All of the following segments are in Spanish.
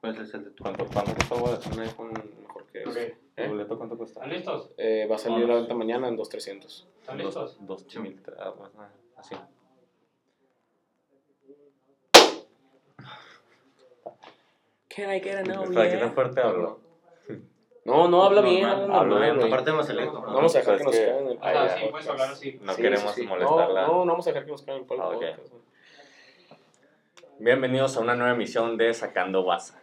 ¿Cuál es el de tu? ¿Cuánto, cuánto cuesta un iPhone mejor que Ok. ese? ¿Tu boleto cuánto cuesta? ¿Están listos? Eh, va a salir a la venta mañana en 2300. ¿Están listos? Dos, dos mil, ah, bueno, así. Can I get a no, ¿Para qué tan fuerte hablo? No, no, habla bien, habla bien. Aparte más electo. No vamos a dejar que nos caigan el O sea, Ah, sí, puedes hablar así. No Sí, queremos molestarla. No, no, no vamos a dejar que nos caigan el Ah, podcast. Bienvenidos a una nueva emisión de Sacando WhatsApp.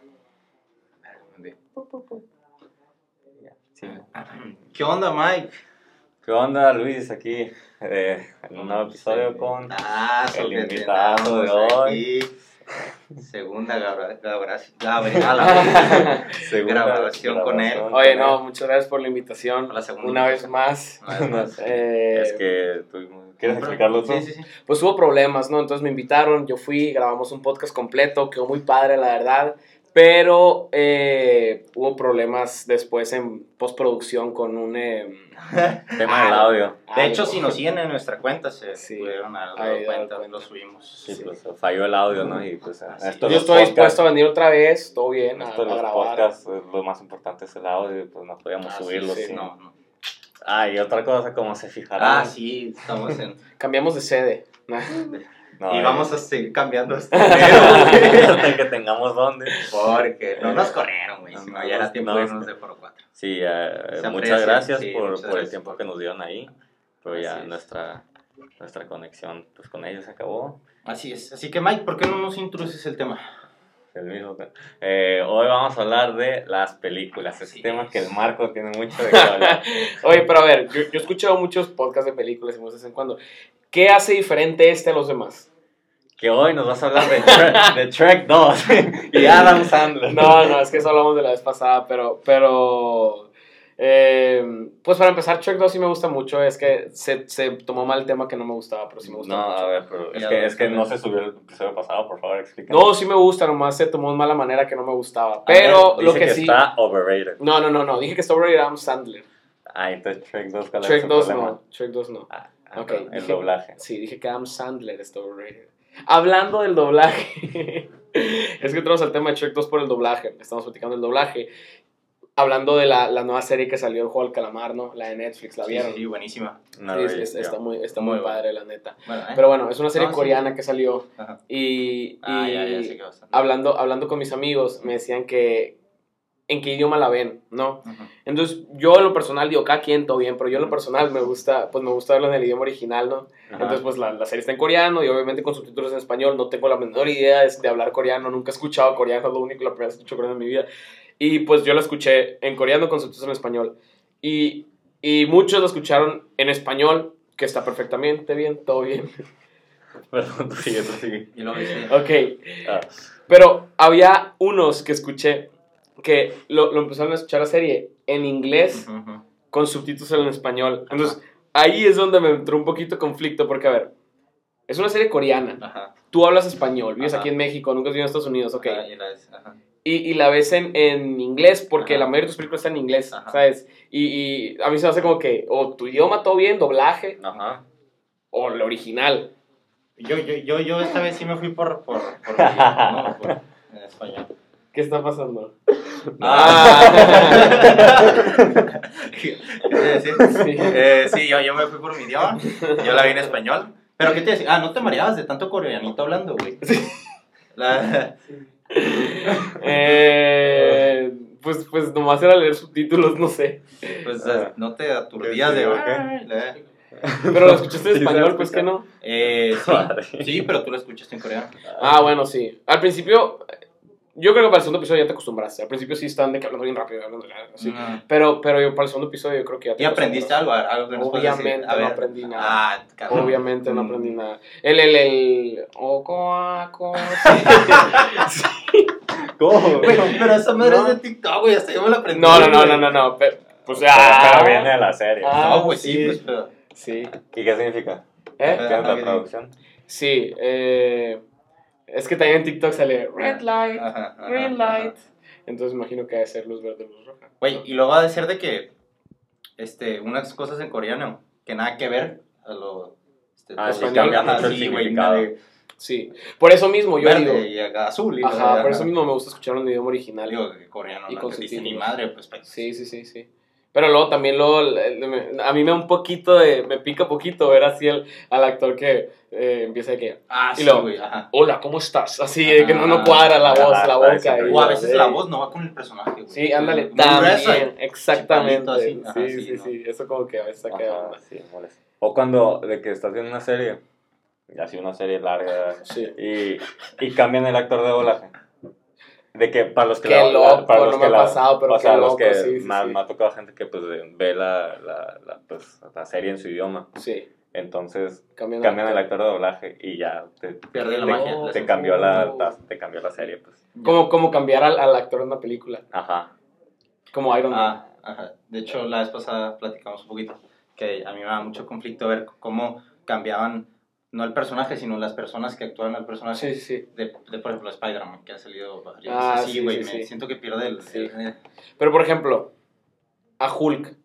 Sí. ¿Qué onda, Mike? ¿Qué onda, Luis? Aquí eh, en un nuevo episodio con Ah, el invitado de hoy. aquí. Segunda Grabación con él. Oye, no, muchas gracias por la invitación. La segunda Una vez más. Una vez más. Eh, Es que tuvimos... ¿Quieres explicarlo tú? Sí, sí, sí. Pues hubo problemas, ¿no? Entonces me invitaron, yo fui, grabamos un podcast completo, quedó muy padre, la verdad. Pero eh, hubo problemas después en postproducción con un... eh, Tema del audio. De hecho, si nos siguen en nuestra cuenta, se Sí. pudieron Ahí, cuenta, lo subimos. Sí, Sí. pues falló el audio, ¿no? Y pues esto Yo estoy dispuesto a venir otra vez, todo bien, Esto de a los grabar. podcasts, lo más importante es el audio, pues no podíamos Ah, sí, subirlo. sí, No, no. Ah, y otra cosa, como se fijarán. Ah, sí, estamos en. Cambiamos de sede. No, y eh, vamos a seguir cambiando este video, hasta que tengamos dónde. Porque no nos corrieron, güey. No, Si no, ya era no, tiempo no, de irnos de Foro 4. Sí, eh, muchas gracias sí, por, muchas por el gracias tiempo por- que nos dieron ahí. Pero ya es. nuestra, nuestra conexión pues, con ellos acabó. Así es. Así que, Mike, ¿por qué no nos introduces el tema? El mismo te- eh, hoy vamos a hablar de las películas. Ese tema es. que el Marco tiene mucho de qué hablar. Oye, pero a ver, yo, yo he escuchado muchos podcasts de películas y de vez en cuando. ¿Qué hace diferente este a los demás? que hoy nos vas a hablar de, Tre- de Trek 2 y Adam Sandler. No, no, es que eso hablamos de la vez pasada, pero, pero, eh, pues para empezar, Shrek 2 sí me gusta mucho, es que se, se tomó mal el tema que no me gustaba, pero sí me gusta No, mucho. a ver, pero es que, es que no se subió el episodio pasado, por favor, explícanos. No, sí me gusta, nomás se tomó de mala manera que no me gustaba, pero ver, lo dice que, sí... está overrated. No, no, no, no, dije que está over Adam Sandler. Ah, entonces Trek 2, ¿cuál es Trek su 2 problema? no, Trek 2 no. Ah, ah, el dije- doblaje. Sí, dije que Adam Sandler está overrated. Hablando del doblaje, es que entramos al tema de Shrek 2 por el doblaje, estamos platicando del doblaje. Hablando de la, la nueva serie que salió, el juego del calamar, ¿no? La de Netflix, ¿la Sí, vieron? sí, buenísima. No, Sí, es- yeah. está muy, está Muy muy bueno. padre, la neta. Bueno, ¿eh? Pero bueno, es una serie No, sí. coreana que salió Ajá. y, Ah, ya, ya hablando, hablando con mis amigos me decían que en qué idioma la ven, ¿no? Ujú. Entonces yo en lo personal digo, cada quien todo bien, pero yo en lo personal me gusta, pues me gusta verlo en el idioma original, ¿no? Ajá. Entonces, pues la, la serie está en coreano y obviamente con subtítulos en español. No tengo la menor idea de, de hablar coreano, nunca he escuchado coreano, es lo único, la primera vez que escucho coreano en mi vida. Y pues yo la escuché en coreano con subtítulos en español. Y, y muchos lo escucharon en español, que está perfectamente bien, todo bien. Perdón, tú sigue, tú sigue. Y dice, Ok, Ah, pero había unos que escuché que lo, lo empezaron a escuchar la serie en inglés ujú, ujú. con subtítulos en español. Entonces, ahí es donde me entró un poquito conflicto, porque a ver, es una serie coreana. Ajá. tú hablas español, vives Ajá. aquí en México, nunca has vivido en Estados Unidos, ok. Ajá, y la es- ajá. Y, y la ves en, en inglés, porque la mayoría de tus películas están en inglés. ¿sabes? Y, y a mí se me hace como que, o tu idioma todo bien, doblaje, o el original. Yo, yo, yo, yo esta vez sí me fui por, por, por, no, por en español. ¿Qué está pasando? Ah. sí, Sí. Eh, sí, yo, yo me fui por mi idioma. Yo la vi en español. Pero ¿qué te decía? Ah, no te mareabas de tanto coreanito hablando, güey. La, Eh, pues, pues nomás era leer subtítulos, no sé. pues eh, no te aturdías de. Sí, ok. "Ay, la-". Pero lo escuchaste en Sí, se español, pues que no. Eh, sí, sí, pero tú lo escuchaste en coreano. Ah, bueno, sí. Al principio, yo creo que para el segundo episodio ya te acostumbraste. Al principio sí están de que hablando bien rápido, hablando así. Mm. Pero, pero yo para el segundo episodio yo creo que ya te ¿Y aprendiste algo? Algo que? Obviamente no ver. aprendí nada. Ah, cabrón. Obviamente no Mm. aprendí nada. El, el, el. O, coa, co, sí. ¿Cómo? Pero esa madre No. es de TikTok, güey. Hasta yo me la aprendí. No, no, no, no, no, no. Pero, pues Pero, ya. pero viene de la serie. Ah, No, pues sí, sí. pues, pero. Sí. ¿Y qué significa? ¿Eh? ¿Qué es la ¿qué traducción? Sí. Eh, es que también en TikTok sale red light, Ajá, ajá, green ajá. light. Entonces imagino que debe ser luz verde, luz roja. Güey, y luego va a ser de que. Este, unas cosas en coreano que nada que ver a lo. Este, Ah, español. el sí, güey, de- Sí. Por eso mismo yo verde digo. y acá azul. Y Ajá, por eso mismo me gusta escuchar un idioma original. Digo que coreano Y no ni madre, pues. pues, Sí, sí, sí, sí. Pero luego también luego, a mí me da un poquito de, me pica poquito ver así el, al actor que eh, empieza de que, Ah, Y sí, luego- güey, ajá. hola, ¿cómo estás? Así de que no, no Ah, cuadra la voz, la boca. O a veces sí. la voz no va con el personaje, güey. Sí, ándale, también, exactamente. así, ajá, sí, sí, sí, ¿no? sí, eso como que a veces saca Ajá, sí, molesta. O cuando de que estás viendo una serie, y así una serie larga, Sí. y, y cambian el actor de doblaje. De que para los que Qué la- loco, para no los me que ha la- pasado, pero o qué sea, los loco, que sí, sí, me, ha- sí. me ha tocado gente que pues de- ve la, la, la, pues, la serie en su idioma. Sí, Entonces cambian, cambian el actor de doblaje y ya te, Pierde la te- magia. No, te esencia. cambió la, la- te cambió la serie, pues. Como, como cambiar al, al actor en una película, Ajá. como Iron Man. Ah, ajá. De hecho, la vez pasada platicamos un poquito que a mí me da mucho conflicto ver cómo cambiaban, no el personaje, sino las personas que actúan al personaje. Sí, sí. De, de, por ejemplo, Spider-Man, que ha salido varias Ah, sí, güey. sí, siento que pierde el... Sí. el- Pero por ejemplo, a Hulk.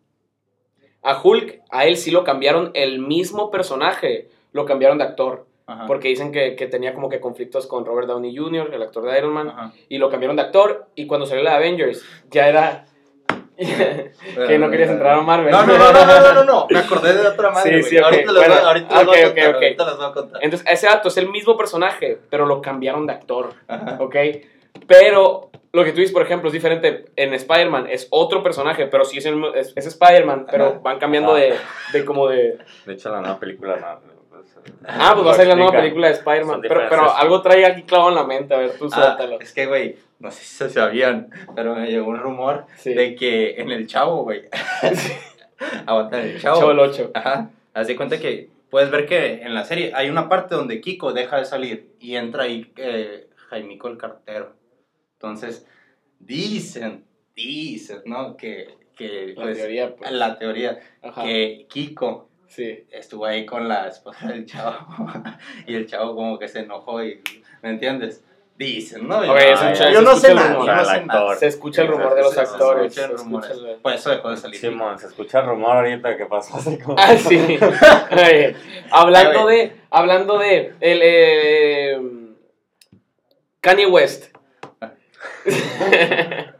A Hulk, a él sí lo cambiaron el mismo personaje, lo cambiaron de actor. Ajá. Porque dicen que, que tenía como que conflictos con Robert Downey Jr., el actor de Iron Man, Ajá. y lo cambiaron de actor. Y cuando salió la Avengers, ya era. Que no querías entrar a Marvel. No, no, no, no, no, no, no, no. Me acordé de otra madre, Sí, sí. Ahorita Bueno, voy, a contar. Entonces, ese dato es el mismo personaje, pero lo cambiaron de actor. ¿ok? Pero lo que tú dices, por ejemplo, es diferente. En Spider-Man es otro personaje, pero sí es, el, es, es Spider-Man, pero van cambiando de, de como de... De hecho, la nueva película. Ah, pues va a ser la nueva película de Spider-Man. Pero, algo trae aquí clavado en la mente, a ver, tú Ah, suéltalo. es que, güey, no sé si se sabían, pero me llegó un rumor Sí. de que en el Chavo, güey. Aguanta, en el Chavo. Chavo el 8. Ajá. Haz de cuenta que puedes ver que en la serie hay una parte donde Kiko deja de salir y entra ahí eh, Jaimico el cartero. Entonces, dicen, dicen, ¿no? Que, que La pues, teoría, pues. la teoría, Ajá. que Kiko Sí. estuvo ahí con la esposa del chavo y el chavo como que se enojó y, ¿me entiendes? Dicen, ¿no? Oye, yo, es un yo no sé nada, rumor. no sé nada. Se escucha el rumor de los actores. escucha el se rumor. escucha el- Por eso dejó de salir. Simón, se escucha el rumor ahorita que pasó así como. Ah, sí. Oye, hablando de, hablando de, el, eh, Kanye West.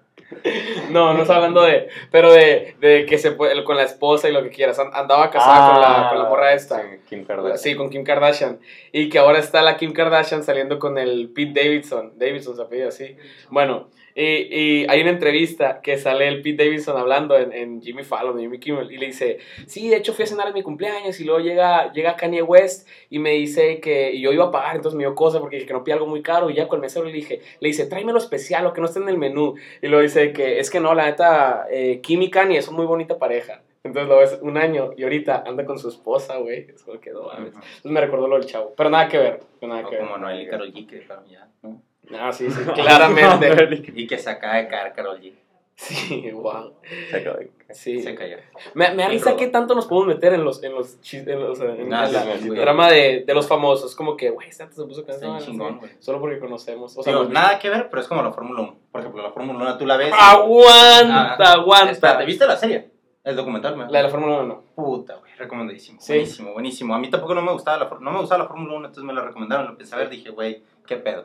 No, no está hablando de, pero de, de que se puede, con la esposa y lo que quieras. An- Andaba casada con, la, con la morra esta. Ah, Sí, Kim Kardashian. Sí, con Kim Kardashian. Y que ahora está la Kim Kardashian saliendo con el Pete Davidson. Davidson se apellida así. Bueno, y, y hay una entrevista que sale el Pete Davidson hablando en, en Jimmy Fallon, Jimmy Kimmel, y le dice, sí, de hecho fui a cenar en mi cumpleaños y luego llega, llega Kanye West y me dice que y yo iba a pagar, entonces me dio cosa porque dije que no pida algo muy caro y ya con el mesero le dije, le dice, tráeme lo especial, lo que no está en el menú. Y luego dice que es que no, la neta, eh, Kim y Kanye son muy bonita pareja. Entonces lo ves un año y ahorita anda con su esposa, güey. Es como que no. Entonces me recordó lo del chavo. Pero nada que ver. Nada O que ver. como Noel y Karol G que ya, ¿no? Ah, sí, sí, claramente. Y que se acaba de caer Karol G. sí, wow. Se ahí. Sí. Se cayó. Me, me Sí, Rodo. qué tanto nos podemos meter en los, en los, en los en la- sí, el drama de, de los famosos. Como que, güey, este antes se puso cansado. bien chingón, güey. Solo porque conocemos. O sea, Digo, nada que ver, pero es como la Fórmula 1. Por ejemplo, la Fórmula 1 tú la ves. Aguanta, Ah, aguanta. Espérate, ¿viste la serie? El documental, ¿me? La de la Fórmula 1 no. Puta, güey, recomendadísimo. Sí. Buenísimo, buenísimo. A mí tampoco no me gustaba la, no me gustaba la Fórmula 1, entonces me la recomendaron, lo empecé a ver, dije, güey, qué pedo.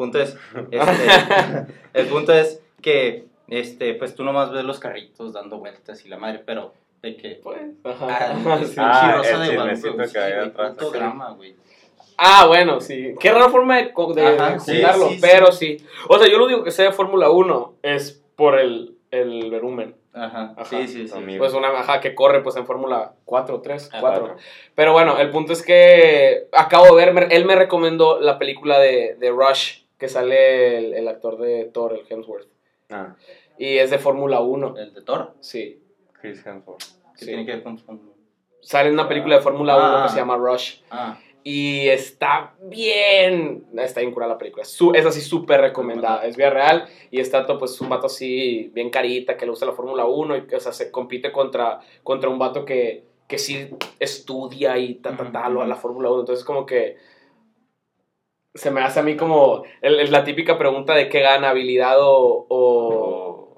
Punto es, este, el punto es que, este, pues tú nomás ves los carritos dando vueltas y la madre, pero de que... Pues, Ah, ajá. el sí. Ah, Rosa de Guadalupe, güey, sí, drama, güey. Ah, bueno, sí. Qué rara forma de, de Ajá, sí, juntarlo, sí, sí. pero sí. O sea, yo lo único que sé de Fórmula 1 es por el, el volumen. Ajá, Ajá. sí, sí, sí. Amigo. Pues una ajá que corre pues en Fórmula 4 o 3, Ah, 4. Cuatro. Pero bueno, el punto es que acabo de ver, él me recomendó la película de, de Rush, que sale el, el actor de Thor, el Hemsworth. Ah, Y es de Fórmula 1. El de Thor, Sí, Chris Hemsworth. que sí. tiene que ver con... con- Sale en una película de Fórmula 1 Ah. que se llama Rush. Ah, Y está bien. Está bien curada la película. Su- es así súper recomendada. Es vida real. Y está todo, pues, un vato así, bien carita, que le gusta la Fórmula 1. Y que, o sea, se compite contra, contra un vato que, que sí estudia y ta, ta, ta, lo- la Fórmula 1. Entonces, como que. Se me hace a mí como. el- el- la típica pregunta de qué gana, habilidad o. o-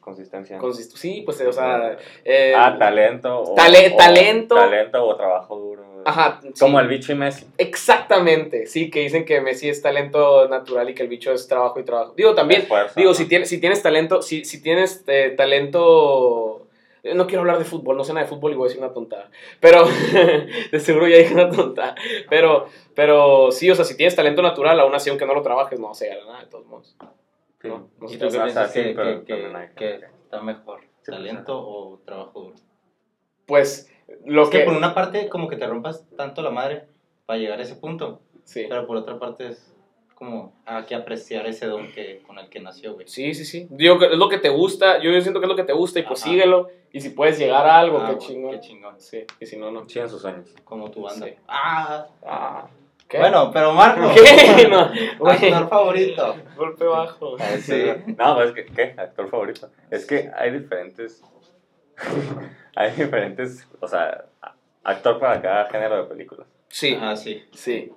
consistencia. Consist- sí, pues, o sea... eh, ah, talento. O, tale- o- talento. Talento o trabajo duro. Ajá, sí. Como el bicho y Messi. Exactamente, sí, que dicen que Messi es talento natural y que el bicho es trabajo y trabajo. Digo, también, Esfuerzo, digo, ¿no? si tienes, si tienes talento, si, si tienes eh, talento... eh, No quiero hablar de fútbol, no sé nada de fútbol y voy a decir una tontada. Pero, de seguro ya dije una tontada. Pero, pero sí, o sea, si tienes talento natural, aún así, aunque no lo trabajes, no se gana nada, de todos modos. Sí. No, no ¿Y sé tú tú qué piensas sí, que, pero que- que- está mejor? Sí, ¿Talento o trabajo duro? Pues, lo Es que que... por una parte como que te rompas tanto la madre para llegar a ese punto, Sí. pero por otra parte es como hay que apreciar ese don que, con el que nació, güey. Sí, sí, sí. Digo que es lo que te gusta, yo siento que es lo que te gusta y pues Ajá. síguelo. Y si puedes llegar a algo, Ah, qué chingón. Qué chingón. Sí, y si no, no. Sí, en sus sueños. Como tu banda. Sí. Ah, Ah, ¿qué? bueno, pero Marco, ¿Qué? No, actor favorito. golpe bajo. Sí. No, pues, ¿qué? ¿qué? Actor favorito. Es que hay diferentes. hay diferentes. O sea, actor para cada género de películas. Sí, Ah, sí. sí.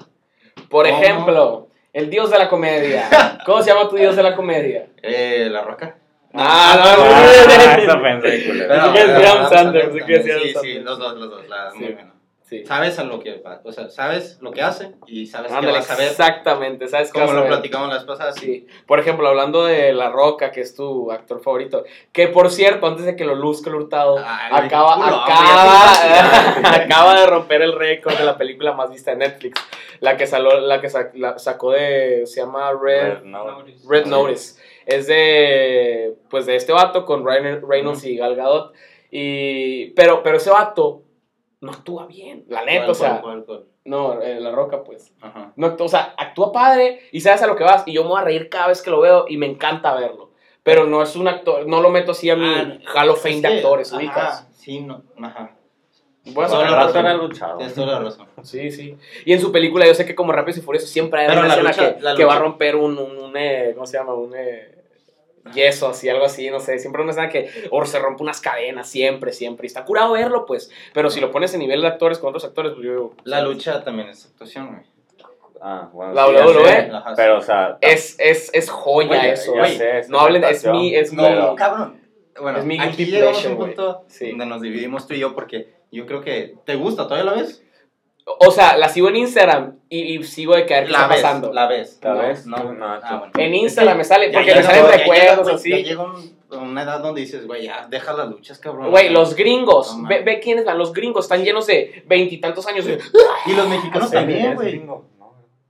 Por ¿Cómo? ejemplo, el dios de la comedia. ¿Cómo se llama tu dios de la comedia? Eh, La Roca. Ah, no, Ah, no, eso no. pensé, culero. Pero- que es Adam Sandler, sí que es Adam Sí, sí, Sandler. los dos, los dos. La, Sí. Muy bueno. Sí. Sabes a lo que o sea, sabes lo que hace y sabes que a exactamente, ¿sabes a lo platicamos la vez pasada, sí. Por ejemplo, hablando de La Roca, que es tu actor favorito, que por cierto, antes de que lo luzca el hurtado, Ay, acaba, culo, acaba, acaba de romper el récord de la película más vista de Netflix. La que, saló, la que la sacó de, se llama Red, Red Notice. Red Notice. Es de, pues de este vato con Ryan Reynolds y Gal Gadot. Y, pero, pero ese vato no actúa bien, la neta, ¿Cuál, o sea, cuál, cuál, cuál? no, eh, La Roca, pues. Ajá. No, actúa- o sea, actúa padre y sabes a lo que vas. Y yo me voy a reír cada vez que lo veo y me encanta verlo. Pero no es un actor, no lo meto así a mi Ah, Hall of es Fame de actores, ajá, ubicas. Sí, no, ajá. Toda sacar la razón. Razón. luchado. Tienes toda la razón. Sí, sí. Y en su película, yo sé que como Rápidos y Furiosos siempre hay Pero una escena lucha- que, va a romper un, un, un, eh, ¿cómo se llama? Un eh, yeso, así, algo así, no sé. Siempre una escena que, o se rompe unas cadenas, siempre, siempre. Y está curado verlo, pues. Pero si lo pones en nivel de actores con otros actores, pues yo digo, La lucha también es actuación, güey. Ah, bueno. La sí, WWE. Ajá, Pero, o sí. sea. es, es, es joya Oye, eso. güey. sé, es no hablen, es mi, es No, mi- cabrón. Bueno, Es mi aquí llegamos a un punto Sí. donde nos dividimos tú y yo porque yo creo que te gusta, ¿todavía la ves? O sea, la sigo en Instagram y, y sigo de caer qué La está ves, pasando. la ves. ¿La No, ves? No, Tú, no, Ah, bueno. En Instagram me sale, Ya porque me llega- salen ya recuerdos así. Ya llega un- una edad donde dices, güey, ya deja las luchas, cabrón. Güey, los gringos, No ve, ve quiénes van, los gringos están llenos de veintitantos años de... Y los mexicanos Sí, también, güey.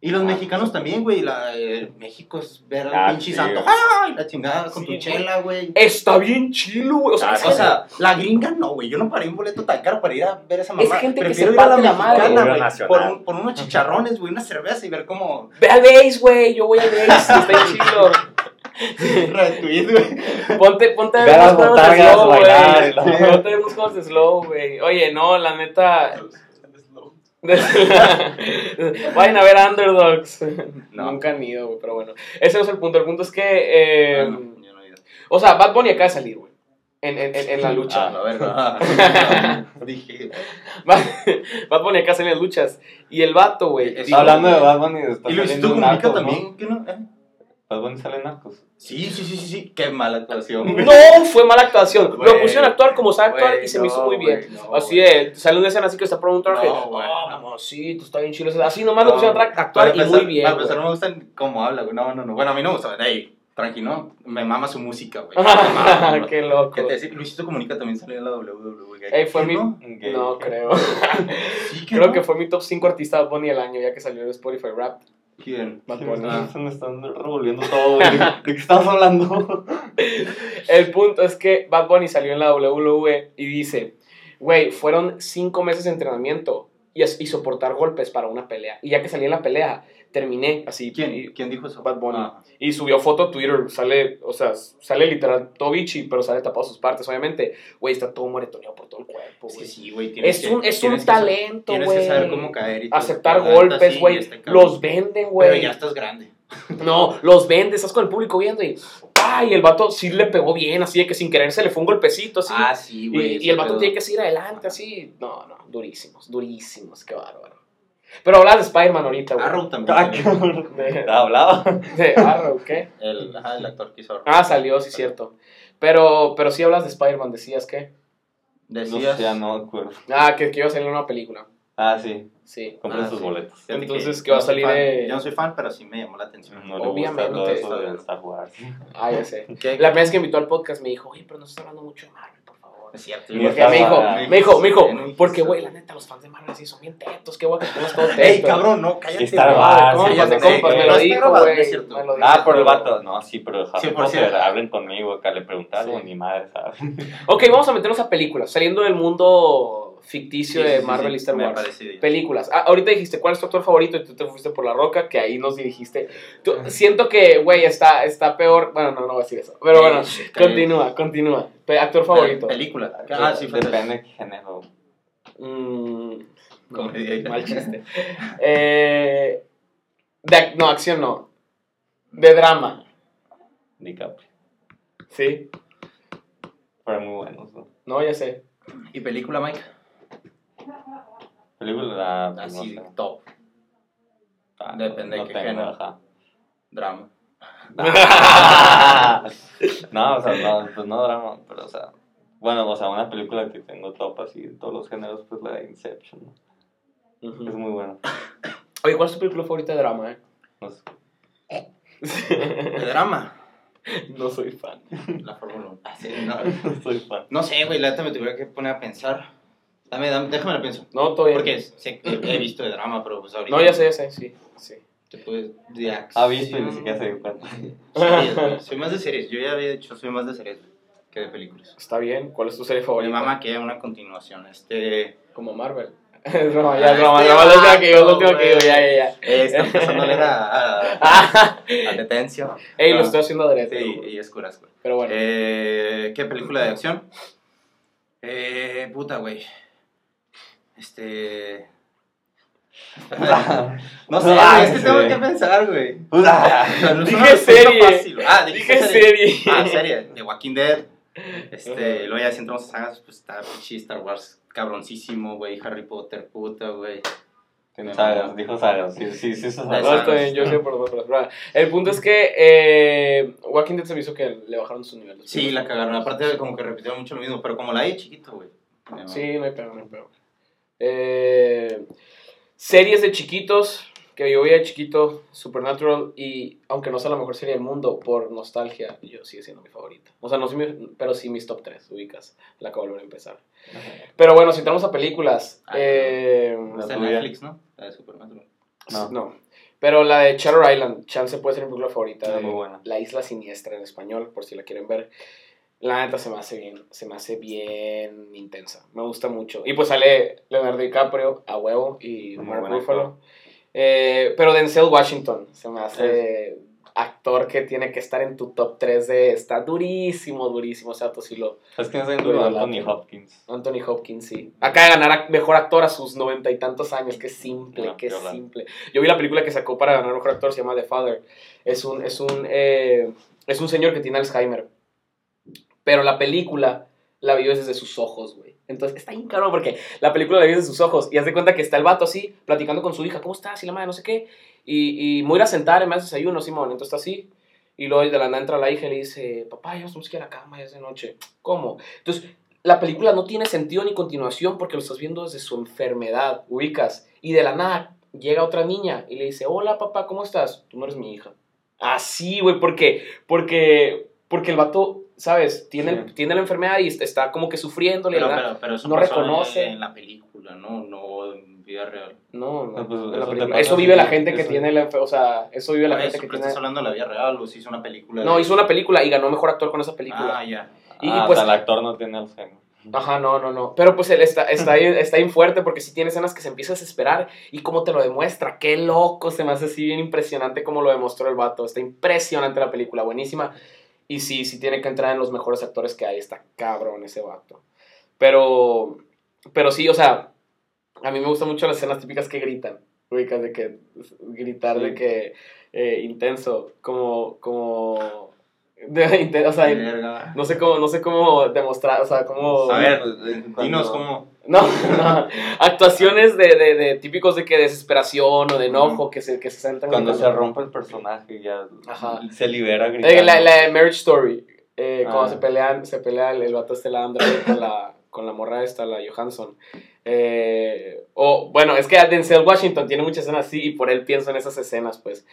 Y los Ah, mexicanos sí. también, güey. La, eh, México es ver al Ah, pinche sí, santo. ¡Ay! La chingada con Sí, tu chela, güey. Está bien chilo, güey. O sea, Ah, es O gente- sea, la gringa no, güey. Yo no paré un boleto tan caro para ir a ver esa Es mamá. gente que Prefiero se ir a la madre. mexicana, güey. Por, un- por unos chicharrones, güey, una cerveza y ver cómo ve al base, güey. Yo voy al base, está bien chido. retweet, güey. Ponte, ponte a Ve ver a unos juegos de slow, güey. Ponte a ver unos juegos de slow, güey. Oye, no, la neta... Vayan a ver Underdogs. No. Nunca han ido, güey, pero bueno. Ese no es el punto. El punto es que... eh, Ah, no, yo no he ido. O sea, Bad Bunny acaba de salir, güey. En, en, en, en la lucha. Ah, a ver, no. Dije, Bad Bad Bunny acá sale en las luchas. Y el vato, güey. Es- dijo- Hablando de Bad Bunny, está y Luisito Comunica también, ¿qué no? ¿Eh? Bad Bunny sale en Narcos. Sí, sí, sí, sí, sí. Qué mala actuación. güey. No, fue mala actuación. Lo pusieron a actuar como sabe actuar Güey, y se me hizo muy bien. no, así de, sale una escena así que está por un traje. No, Ah, no. mamacito, está bien chido. Así nomás lo pusieron a actuar Para y empezar- muy bien. Para empezar, no me gustan cómo habla, güey. No, no, no. Bueno, a mí no me gusta. Ey, tranquilo. Me mama su música, güey. Mama. Qué loco. ¿Qué te decía? Luisito Comunica también salió en la WWE. Ey, fue ¿Qué mi- no? Creo. Sí, que Creo no. que fue mi top 5 artista Bunny del año, ya que salió en Spotify Rap. ¿Quién? Ah. Se me están revolviendo todo, güey. ¿De qué estamos hablando? El punto es que Bad Bunny salió en la WWE y dice, güey, fueron cinco meses de entrenamiento y, y soportar golpes para una pelea. Y ya que salí en la pelea, terminé así. Y, ¿Quién, ¿Quién dijo eso? Bad Bunny. Ah. y subió foto a Twitter, sale, o sea, sale literal todo bichi, pero sale tapado sus partes, obviamente. Güey, está todo moretoneado por todo el cuerpo, güey. sí, güey. tienes Es que- un, es tienes un talento, Tienes güey. que saber cómo caer y todo. Aceptar golpes, güey. Los venden, güey. Pero ya estás grande. No, los vende, estás con el público viendo y. ¡Ay! El vato sí le pegó bien, así de que sin querer se le fue un golpecito, así. Ah, sí, güey. y el vato tiene que seguir adelante, así. No, no, durísimos, durísimos, qué bárbaro. Pero hablas de Spider-Man ahorita, güey. Arrow también. Ah, cabrón. De, Hablaba. de Arrow, ¿qué? El, ajá, el actor que hizo Arrow. Ah, salió, sí, cierto. Pero, pero sí hablas de Spider-Man, decías. No Decías. sé, ya no me acuerdo. Ah, que, que iba a salir una película. Ah, sí. Sí. Compren Ah, sus sí. boletos. Entonces, que que va a no salir fan. de- Yo no soy fan, pero sí me llamó la atención. No le Obviamente. gusta todo eso de Star Wars. Ah, ya sé. ¿Qué? La primera vez que invitó al podcast me dijo, oye, pero no estás hablando mucho de Marvel. Es cierto. Y yo- Porque me dijo, me dijo, me dijo, porque, güey, la neta, los fans de Marvel sí son bien tetos, qué guay que tenemos todo teto. Ey, cabrón, no, cállate. Star sé compas, me lo está dijo, güey. Ah, por el vato. No, sí, pero Harry 100%. Potter, hablen conmigo, acá le Sí. ni madre, ¿sabes? Ok, vamos a meternos a películas, saliendo del mundo ficticio Sí, de sí, sí, Marvel sí, y Star Wars. Películas. Ah, ahorita dijiste, ¿cuál es tu actor favorito? Y tú te fuiste por La Roca, que ahí nos dirigiste. Tú- siento que, güey, está, está peor. Bueno, no, no voy a decir eso. Pero bueno, continúa, continúa. Pe- actor favorito. Película. Ah, sí, fue Depende de qué género. Mm, no, Comedia. mal chiste. Eh, de no, acción no. De drama. DiCaprio. Sí. Fueron muy buenos, ¿no? No, ya sé. ¿Y película, Mike? Película, Así, no sé. top. Ah, depende de no qué tengo, género. ajá. Drama. no, o sea, no, pues no drama, pero o sea, bueno, o sea, una película que tengo top así en todos los géneros, pues la de Inception. Es muy buena. Oye, ¿cuál es tu película favorita de drama, eh? No sé. De drama. no soy fan. La Fórmula 1. Ah, sí, no. No soy fan. No sé, güey, la neta me tuviera que poner a pensar. Dame, dame, déjame la pienso. No, todavía. Porque sé que he visto de drama, pero pues ahorita. No, ya sé, ya sé, sí. sí. Te puedes. De acción. Ha visto y ni siquiera se dio cuenta. Soy más de series. Yo ya había dicho, soy más de series que de películas. Está bien. ¿Cuál es tu serie Mi favorita? mamá que una continuación. Este. Como Marvel. Es broma, ya es broma. este último que último que digo, güey. ya, ya, ya. Eh, está empezando a leer a. a, a detención. Ey, lo No. estoy haciendo adrede. Sí, y es cura, es cura. Pero bueno. Eh, ¿Qué película de acción? Eh, puta, güey. Este. No sé, Ah, güey, es que sí. tengo que pensar, güey. Ah, Dije serie. fácil. Ah, dije, Dije serie. serie. Ah, serie. De Walking Dead. Este, luego ya si entramos a sagas, pues está pinche Star Wars cabroncísimo, güey. Harry Potter, puta, güey. Sagas, dijo Sagas. Sí, sí, sí, es No, está bien, yo sé por dónde, El punto es que eh, Walking Dead se me hizo que le bajaron su nivel. Sí, la cagaron. Aparte, como que repitieron mucho lo mismo, pero como la vi chiquito, güey. Sí, no hay peor, no hay peor. Eh, series de chiquitos, que yo veía de chiquito, Supernatural, y aunque no sea la mejor serie del mundo, por nostalgia, yo sigue siendo mi favorita. O sea, no soy mi- pero sí mis top 3, ubicas. La acabo de volver a empezar. Pero bueno, si entramos a películas, Ay, eh, Está en tuya. Netflix, ¿no? La de Supernatural. No. no. Pero la de Shutter Island, chance puede ser mi película favorita. Ah, de muy buena. La Isla Siniestra en español, por si la quieren ver. La neta se me hace bien, se me hace bien intensa. Me gusta mucho. Y pues sale Leonardo DiCaprio a huevo y Muy Mark Ruffalo. Eh, pero Denzel Washington se me hace actor que tiene que estar en tu top 3 de... Está durísimo, durísimo. O sea, tú sí lo... Es que Muy Anthony. Hopkins. Anthony Hopkins, sí. Acaba de ganar a mejor actor a sus noventa y tantos años. Qué simple, qué simple. Yo vi la película que sacó para ganar mejor actor, se llama The Father. Es un, es un, eh, es un señor que tiene Alzheimer. Pero la película la vives desde sus ojos, güey. Entonces está bien caro porque la película la vives desde sus ojos. Y haz de cuenta que está el vato así, platicando con su hija. ¿Cómo estás? Y la madre, no sé qué. Y, y voy a ir a sentar, me hace desayuno, Simón. Entonces está así. Y luego de la nada entra la hija y le dice, papá, ya nos tenemos que ir a la cama, ya es de noche. ¿Cómo? Entonces, la película no tiene sentido ni continuación porque lo estás viendo desde su enfermedad, ubicas. Y de la nada llega otra niña y le dice, hola papá, ¿cómo estás? Tú no eres mi hija. Así, güey, porque, porque, porque el vato, ¿sabes? Tiene, Sí. tiene la enfermedad y está- como que sufriéndole. Pero, ¿verdad? pero, pero eso no pasó reconoce. en la película, ¿no? No en vida real. No, no, No, pues, eso película. vive la te- gente que eso- tiene la enfermedad, o sea, eso vive la gente eso, que pero tiene... estás hablando de la vida real o si hizo una película. No, de- hizo una película y ganó mejor actor con esa película. Ah, ya. Y, ah, pues- o sea, el actor no tiene Alzheimer. Ajá, no, no, no. Pero pues él está, está, bien, está bien fuerte porque sí tiene escenas que se empieza a desesperar y cómo te lo demuestra. Qué loco, se me hace así bien impresionante como lo demostró el vato. Está impresionante la película, buenísima. Y sí, sí tiene que entrar en los mejores actores que hay. Está cabrón ese vato. Pero, pero sí, o sea, a mí me gustan mucho las escenas típicas que gritan. Ubicas de que gritar de que eh, intenso, como, como, de, o sea, no sé cómo, no sé cómo demostrar, o sea, cómo... A ver, Pues, dinos cómo. No, no. Actuaciones de, de, de típicos de que desesperación o de enojo que se, que se sentan. Cuando se rompe el personaje ya Ajá. se libera gritando. Eh, La, la de Marriage Story. eh, cuando Ah. se pelean, se pelea el, el vato este la Andra con la, con la morra esta, la Johansson. Eh, o, bueno, es que Denzel Washington tiene muchas escenas así y por él pienso en esas escenas, pues.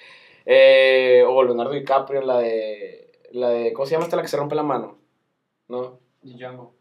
Eh, o Leonardo DiCaprio en la de, la de. ¿Cómo se llama esta la que se rompe la mano? ¿No? Django.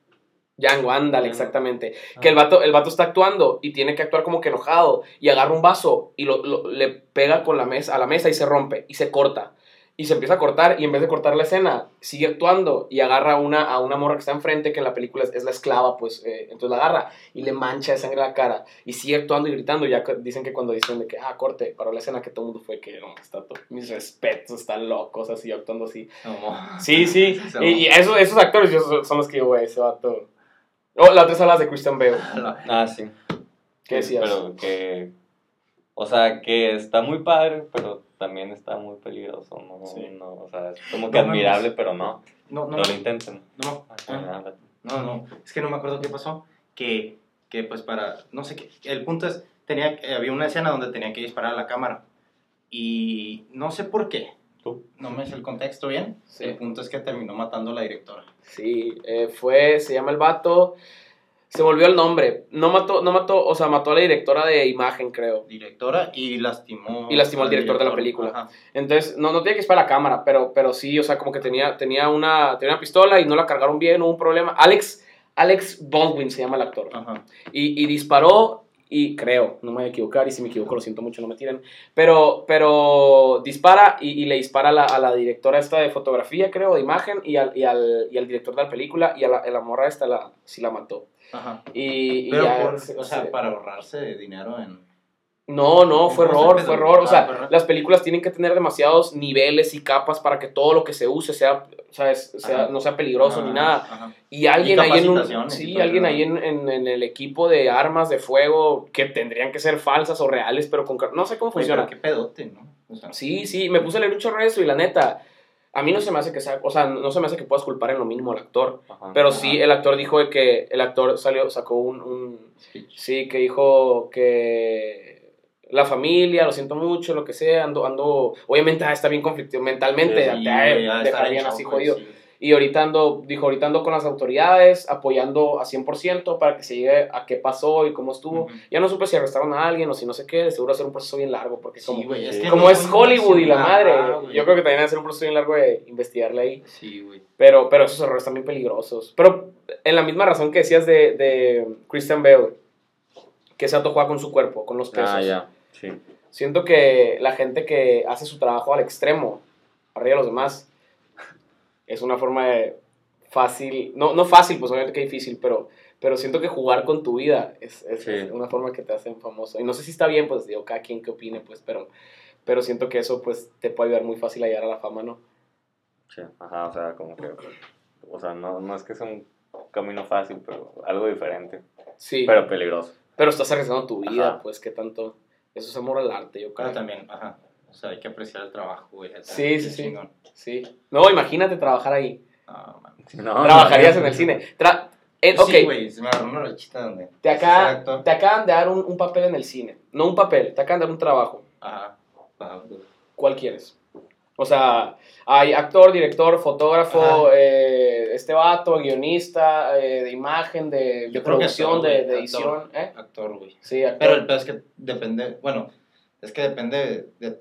Django, ándale, Django. exactamente. Ah. Que el vato, el vato está actuando y tiene que actuar como que enojado y agarra un vaso y lo, lo- le pega con la mesa, a la mesa y se rompe y se corta. Y se empieza a cortar y en vez de cortar la escena, sigue actuando y agarra una, a una morra que está enfrente, que en la película es, es la esclava, pues eh, entonces la agarra y le mancha de sangre la cara y sigue actuando y gritando. Ya que- dicen que cuando dicen de que, ah, corte, paró la escena que todo el mundo fue que, no, está todo, mis respetos, están locos así, actuando así. No. Sí, sí. Y, y esos, esos actores yo- son, los que digo, güey, ese vato. Oh, la otra es las de Christian Bale. Ah, sí. ¿Qué decías? Pero que. O sea, que está muy padre, pero también está muy peligroso. No, Sí. no, o sea, es como que No admirable, pero no. No, no, No lo intenten. no, Ah, no, no, es que no me acuerdo qué pasó, que, que pues para, no sé qué, el punto es, tenía, eh, había una escena donde tenía que disparar a la cámara, y no sé por qué, ¿Tú? no me sé el contexto bien, Sí. el punto es que terminó matando a la directora. Sí, eh, fue, se llama el vato, se volvió el nombre. No mató, no mató, o sea, mató a la directora de imagen, creo. Directora y lastimó... Y lastimó al director de la película. Ajá. Entonces, no, no tiene que disparar a la cámara, pero, pero sí, o sea, como que tenía, tenía, una, tenía una pistola y no la cargaron bien, hubo un problema. Alex, Alex Baldwin se llama el actor. Ajá. Y, y disparó, y creo, no me voy a equivocar, y si me equivoco lo siento mucho, no me tiren, pero, pero dispara y, y le dispara a la, a la directora esta de fotografía, creo, de imagen, y al, y al, y al director de la película, y a la, a la morra esta la, sí la mató. Ajá. Y, y Pero, ya por- se- o sea, se- para ahorrarse dinero en... No, no, fue ¿Cómo error, fue error. O Ah, sea, error. las películas tienen que tener demasiados niveles y capas para que todo lo que se use sea, ¿sabes? sea no sea peligroso Ajá, ni nada. ajá. Y alguien ahí en un, sí, alguien ahí en, en- en el equipo de armas de fuego que tendrían que ser falsas o reales, pero con no sé cómo Oye, funciona. qué pedote, ¿no? O sea, Sí, sí, me puse a leer un chorro de eso y la neta, a mí no se me hace que sea, o sea, no se me hace que puedas culpar en lo mínimo al actor, Ajá. pero sí el actor dijo de que el actor salió sacó un, sí que dijo que la familia, lo siento mucho, lo que sea, ando ando obviamente ah, está bien conflictivo mentalmente, Sí, te Sí, ha de güey, ha de estar dejar en bien shock, así jodido. sí. Y ahorita ando, dijo, ahorita ando con las autoridades, apoyando a 100% para que se llegue a qué pasó y cómo estuvo. Ujú. Ya no supe si arrestaron a alguien o si no sé qué, de seguro va a ser un proceso bien largo, porque como, Sí, güey, es Sí. que como no es Hollywood y la madre, yo creo que también va a ser un proceso bien largo de investigarle ahí. Sí, güey. Pero, pero esos errores también peligrosos. Pero en la misma razón que decías de, de Christian Bale, que ese auto juega con su cuerpo, con los pesos. Ah, ya. Sí. Siento que la gente que hace su trabajo al extremo, arriba de los demás, es una forma de fácil, no, no fácil, pues obviamente que difícil, pero, pero siento que jugar con tu vida es, es- Sí. es una forma que te hacen famoso. Y no sé si está bien, pues digo, cada quien que opine, pues, pero, pero siento que eso pues te puede ayudar muy fácil a llegar a la fama, ¿no? Sí. Ajá, o sea, como que. O sea, no, no es que sea un camino fácil, pero algo diferente. Sí, Pero peligroso. pero estás arriesgando tu vida, Ajá. pues, qué tanto... Eso es amor al arte, yo creo. Pero también, ajá. O sea, hay que apreciar el trabajo, güey. Sí, sí, sí. Sí. No, imagínate trabajar ahí. No, man. No, Trabajarías no. en el cine. Tra- eh, Sí, güey, se me agarró una rachita donde. te, acá, te acaban de dar un, un papel en el cine. No un papel, te acaban de dar un trabajo. Ajá. Ajá. ¿Cuál quieres? O sea, hay actor, director, fotógrafo, eh, este vato, guionista, eh, de imagen, de, producción, actor, de, edición. actor. ¿eh? Actor, güey. Sí, actor. Pero el peor es que depende. Bueno, es que depende de. de-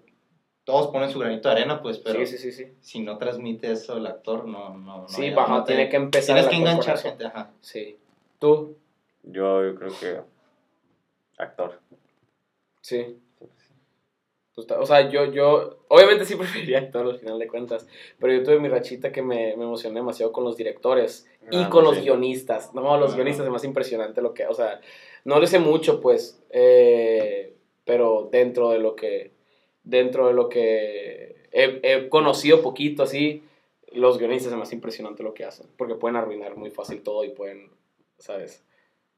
todos ponen su granito de arena, pues, pero sí, sí, sí, sí. si no transmite eso el actor, no. no, no Sí, baja, no te- tiene que empezar. Tienes que enganchar gente, ajá. Sí. ¿Tú? Yo, yo creo que. Actor. Sí. Pues, o sea, yo, yo, obviamente sí preferiría actor al final de cuentas, pero yo tuve mi rachita que me, me emocioné demasiado con los directores y Ah, con sí. los guionistas. No, los guionistas es más impresionante lo que, o sea, no le sé mucho, pues, eh, pero dentro de lo que, dentro de lo que he, he conocido poquito, así, los guionistas es más impresionante lo que hacen, porque pueden arruinar muy fácil todo y pueden, ¿sabes?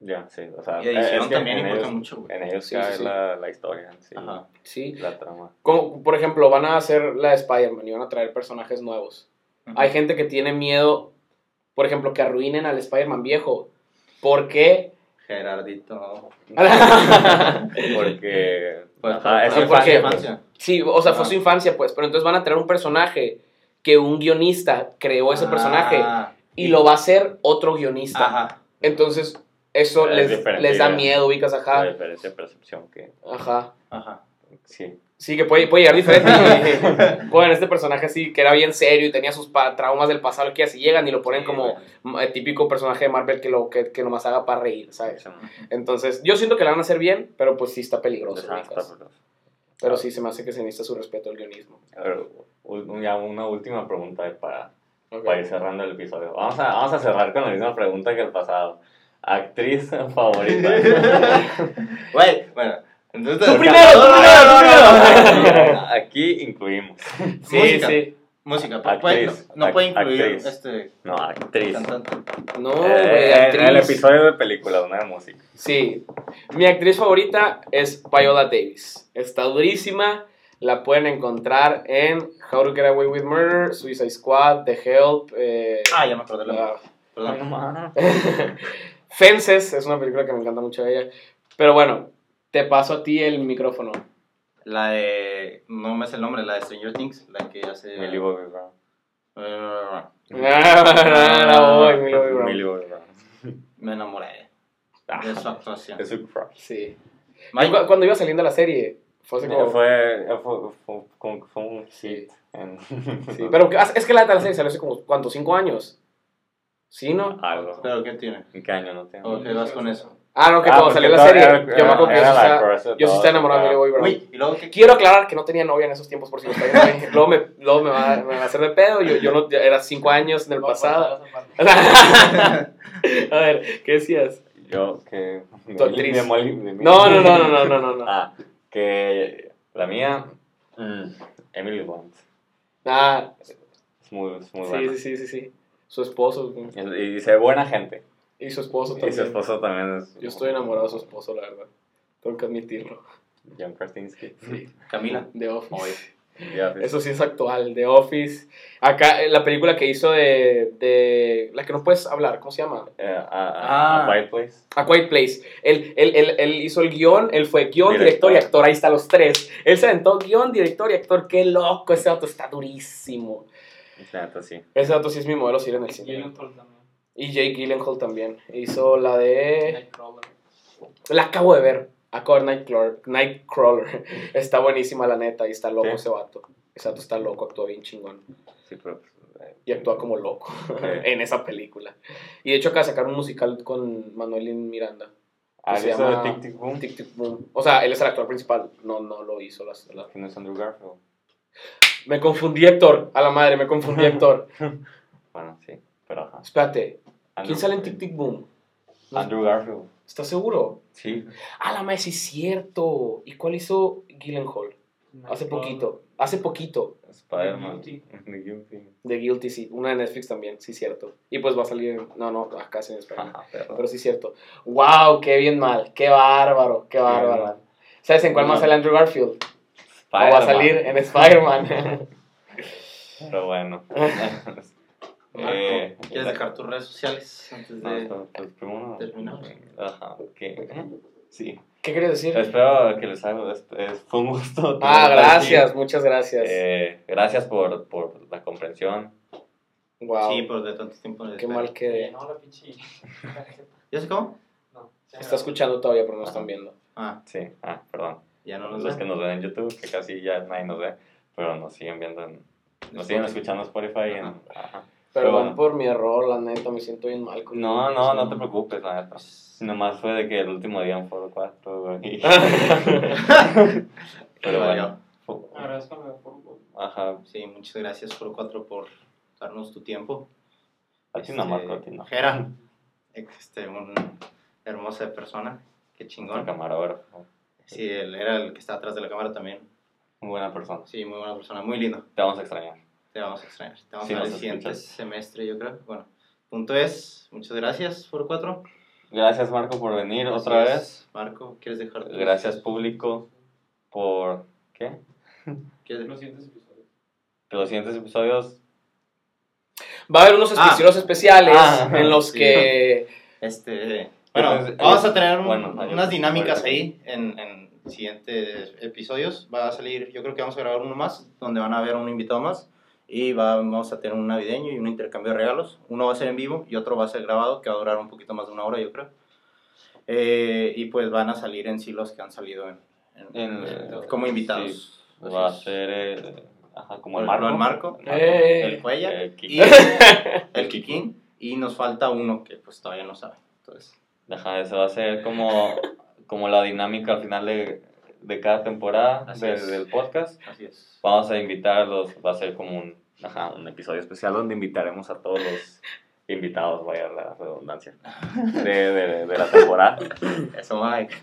Ya, sí. O sea, Y edición es que también en importa ellos, mucho, güey. En ellos Sí, cae sí, sí. La, la historia, sí, Ajá. Sí. la trama. Como, por ejemplo, van a hacer la de Spider-Man y van a traer personajes nuevos. Hay gente que tiene miedo, por ejemplo, que arruinen al Spider-Man viejo. ¿Por qué? Gerardito. Porque. Pues, ajá, es infancia, porque- pues. Sí, o sea, fue Ah. su infancia, pues. Pero entonces van a traer un personaje que un guionista creó ese personaje Ah, y lo va a hacer otro guionista. Ajá. Entonces, eso Es les, les da miedo, ubicas, La ajá. diferencia de percepción que. Ajá. Ajá. Sí. Sí, que puede, puede llegar diferente. ponen este personaje así, que era bien serio y tenía sus traumas del pasado, que así llegan y lo ponen Sí, como mm, típico personaje de Marvel que, lo, que, que nomás haga para reír, ¿sabes? Sí. Entonces, yo siento que la van a hacer bien, pero pues sí está peligroso. Ajá, ubicas. está peligroso. Pero sí se me hace que se necesita su respeto al guionismo. A ver, ya una última pregunta para, Ok. para ir cerrando el episodio. Vamos a, vamos a cerrar con la misma pregunta que el pasado. Actriz favorita. Güey, bueno. Entonces, Tú primero, tú primero, tú primero. Aquí incluimos. Sí, Música. sí. Música, pero puede- Actriz, no, no puede incluir actriz. este No, actriz. cantante. No, Eh, güey, en actriz. el episodio de película, una de música. Sí. Mi actriz favorita es Viola Davis. Está durísima. La pueden encontrar en How to Get Away with Murder, Suicide Squad, The Help. eh, Ah, ya me acordé la la- Perdón. Fences es una película que me encanta mucho de ella. Pero bueno, te paso a ti el micrófono. La de. No me sé el nombre, la de Stranger Things, la que hace. Millie Bobby Brown. Eh, la voy, Millie Bobby Brown. Millie Bobby Brown. Me enamoré de su actuación. Es su crush. Sí. Cuando iba saliendo la serie, fue así como... Fue, fue, fue, un Sí. hit. Sí, pero es que la de la serie salió hace como, ¿cuántos? ¿Cinco años? ¿Sí, no? Algo. ¿Pero qué tiene? ¿En qué año no tengo? ¿O qué vas con eso? Ah, no, que Ah, cuando salió la serie, era- yo me acuerdo que yo la yo sí estaba enamorado de Millie Bobby Brown. Uy, y luego qué. Quiero aclarar que no tenía novia en esos tiempos, por si lo está viendo ahí. Luego me, luego me, va, me va a hacer de pedo. Yo, yo no, era cinco años en el pasado. a ver, ¿qué decías? Yo que... Tu actriz. Molly- de Millie- No, no, no, no, no, no, no. no. Ah, que la mía, mm, Emily Blunt. Ah, Es muy, es muy sí, buena. sí, sí, sí, sí. Su esposo. Y, y se ve buena gente. Y su esposo Y también. su esposo también es... Yo estoy enamorado de su esposo, la verdad. Tengo que admitirlo. John Krasinski. Sí. Camila. The Office. Pues, Eso sí es actual, The Office. Acá, eh, la película que hizo de, de... La que no puedes hablar, ¿cómo se llama? a, a, Ah. a Quiet Place. A Quiet Place. Él, él, él, él hizo el guion, él fue guion, Director. director y actor. Ahí están los tres. Él se aventó guion, director y actor. Qué loco, ese auto está durísimo. Neta, sí. Ese auto sí es mi modelo seguir en el cine. Y Jake Gyllenhaal también. Hizo la de... La acabo de ver. Acabo de ver Nightcrawler. Nightcrawler. Está buenísima la neta y está loco Sí. ese vato. Ese vato está loco, actúa bien chingón. Sí, pero... eh, Y actúa como loco eh, en esa película. Y de hecho acá sacaron un musical con Manuel Miranda. Ah, se ¿eso de llama Tic Tic Boom? Tic Tic Boom. O sea, él es el actor principal. No, no lo hizo. Las, no es Andrew Garfield. Me confundí, Héctor. A la madre, me confundí, Héctor. Bueno, sí, pero ajá. Espérate. Andrew- ¿Quién sale en Tic Tic Boom? Andrew Garfield. ¿Estás seguro? Sí. Ah, la madre, sí es cierto. ¿Y cuál hizo Gyllenhaal? Hace poquito. Hace poquito. Spider-Man. Guilty. The Guilty. De Guilty, sí. Una de Netflix también, sí, cierto. Y pues va a salir. en- No, no, acá sí en español. Ajá, pero... Pero sí, cierto. ¡Wow! ¡Qué bien mal! ¡Qué bárbaro! ¡Qué bárbaro! ¿Sabes en cuál más No. sale Andrew Garfield? O va a salir en Spider-Man. Pero bueno. eh, ¿Quieres dejar tus redes sociales antes No, de.? pero, pues, terminar? Ajá, que... Sí. ¿Qué querías decir? Espero que les haga... Fue un gusto. Ah, gracias, aquí. muchas gracias. Eh, gracias por, por la comprensión. wow. Sí, pero de tanto tiempo Qué mal que. No, la pinche. ¿Ya sé cómo? No. Está escuchando todavía, pero no están viendo. Ah, Sí, ah, perdón. Ya no nos Los que nos ven en YouTube, que casi ya nadie nos ve, pero nos siguen viendo en... Nos siguen escuchando Spotify. En, ajá. Perdón bueno. por mi error, la neta, me siento bien mal. con- No, no, no te preocupes, la neta. Nomás fue de que el último día en Foro 4, güey. Pero bueno. Agradezco por Ajá. Sí, muchas gracias, Foro 4, por darnos tu tiempo. A ti no, Marco, a ti no. Jera, este, un hermosa persona, qué Un chingón. camarógrafo. Sí, él era el que está atrás de la cámara también. Muy buena persona. Sí, muy buena persona, muy lindo. Te vamos a extrañar. Te vamos a extrañar. Te vamos Sí, a ver el siguiente escuchas. semestre, yo creo. Bueno, punto es, muchas gracias, Foro 4. Gracias, Marco, por venir otra vez. Marco, ¿quieres dejar Gracias, público, por... ¿Qué? ¿Quieres- los siguientes episodios. Que los siguientes episodios... Va a haber unos Ah. episodios especiales Ah, en los sí. que. Este, Bueno, Entonces, vamos eh, a tener un- bueno, unas dinámicas ahí en, en siguientes episodios. Va a salir, yo creo que vamos a grabar uno más, donde van a haber un invitado más. Y va- vamos a tener un navideño y un intercambio de regalos. Uno va a ser en vivo y otro va a ser grabado, que va a durar un poquito más de una hora, yo creo. Eh, y pues van a salir en sí los que han salido en, en- En- como invitados. sí, va a ser el, ajá, como el ejemplo, marco. el Marco, Eh. el Cuella El y el Kikín. Y nos falta uno que pues todavía no sabe. Entonces, Ajá, eso va a ser como, como la dinámica al final de, de cada temporada de- del podcast. así es. Vamos a invitarlos, va a ser como un, ajá, un episodio especial donde invitaremos a todos los invitados, vaya la redundancia, de, de, de la temporada. Eso, Mike.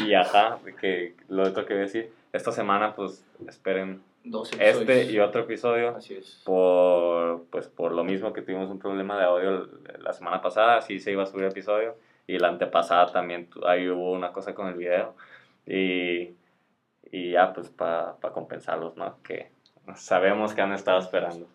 Y, y ajá, que lo otro que voy a decir, esta semana pues esperen Dos este y otro episodio Así es. por pues por lo mismo que tuvimos un problema de audio la semana pasada sí se iba a subir episodio y la antepasada también ahí hubo una cosa con el video y, y ya pues para compensarlos no que sabemos que han estado esperando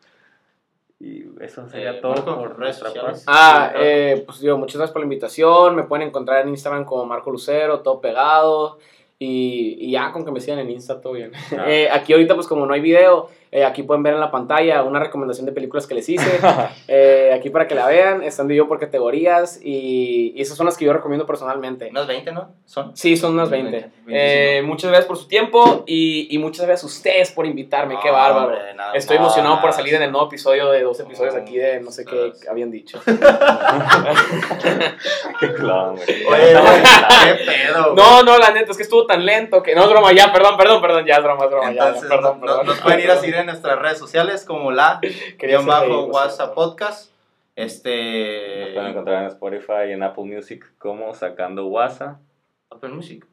y eso sería Eh, todo Marco, por nuestra parte. Ah, eh, pues digo, muchas gracias por la invitación. Me pueden encontrar en Instagram como Marco Lucero, todo pegado. Y, y ya, con que me sigan en Insta, todo bien. Ah. Eh, aquí ahorita, pues como no hay video, eh, aquí pueden ver en la pantalla una recomendación de películas que les hice. Eh, aquí para que la vean, están dividido por categorías y, y esas son las que yo recomiendo personalmente. Unas 20, ¿no? ¿Son? Sí, son unas 20. 20, Eh, muchas gracias por su tiempo y, y muchas gracias a ustedes por invitarme. Qué bárbaro. hombre, nada Estoy emocionado por salir en el nuevo episodio de dos episodios aquí de no sé qué habían dicho. Qué clown, güey. Oye, qué pedo. No, no, la neta, es que estuvo tan lento que. No, es broma, ya, perdón, perdón, perdón, ya, es broma, es broma, ya, Entonces, ya, perdón, no- perdón. nos pueden ir a seguir en nuestras redes sociales como la guion bajo WhatsApp Podcast. Nos Este. pueden encontrar en Spotify y en Apple Music como Sacando WhatsApp. Apple Music.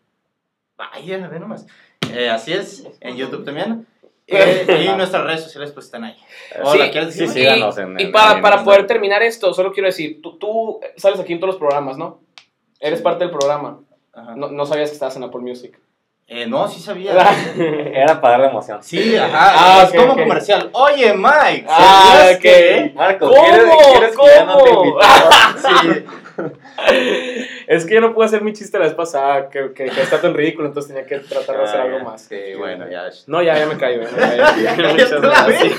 Vaya, ve nomás. Eh, así es, en YouTube también. Eh, y nuestras redes sociales pues están ahí. Hola, Sí, ¿quieres sí, decir? sí. Y, síganos en- y en- para, en para poder terminar esto, solo quiero decir, tú, tú sales aquí en todos los programas, ¿no? Eres Sí. parte del programa. No, no sabías que estabas en Apple Music. Eh, no, sí sabía. Era para darle emoción. Sí, ajá. Ah, es como comercial. Oye, Mike. Ah, ¿sabías ok. que- Marco, ¿Cómo? ¿quieres, ¿quieres que ya no te ¿Cómo? Sí. es que yo no pude hacer mi chiste la vez pasada, que, que, que está tan ridículo, entonces tenía que tratar de hacer Ah, algo ya. más. Sí, bueno, ya. No, ya, ya me callo, ya me callo. Ya Muchas te la gracias. vi.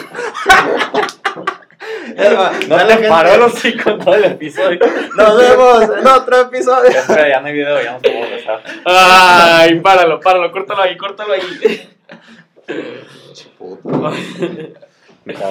No te gente. paró el hocico en todo el episodio. Nos vemos en otro episodio. Ya, espera, ya no hay video, ya nos podemos besar. Ay, páralo, páralo, córtalo ahí, córtalo ahí. Me cago.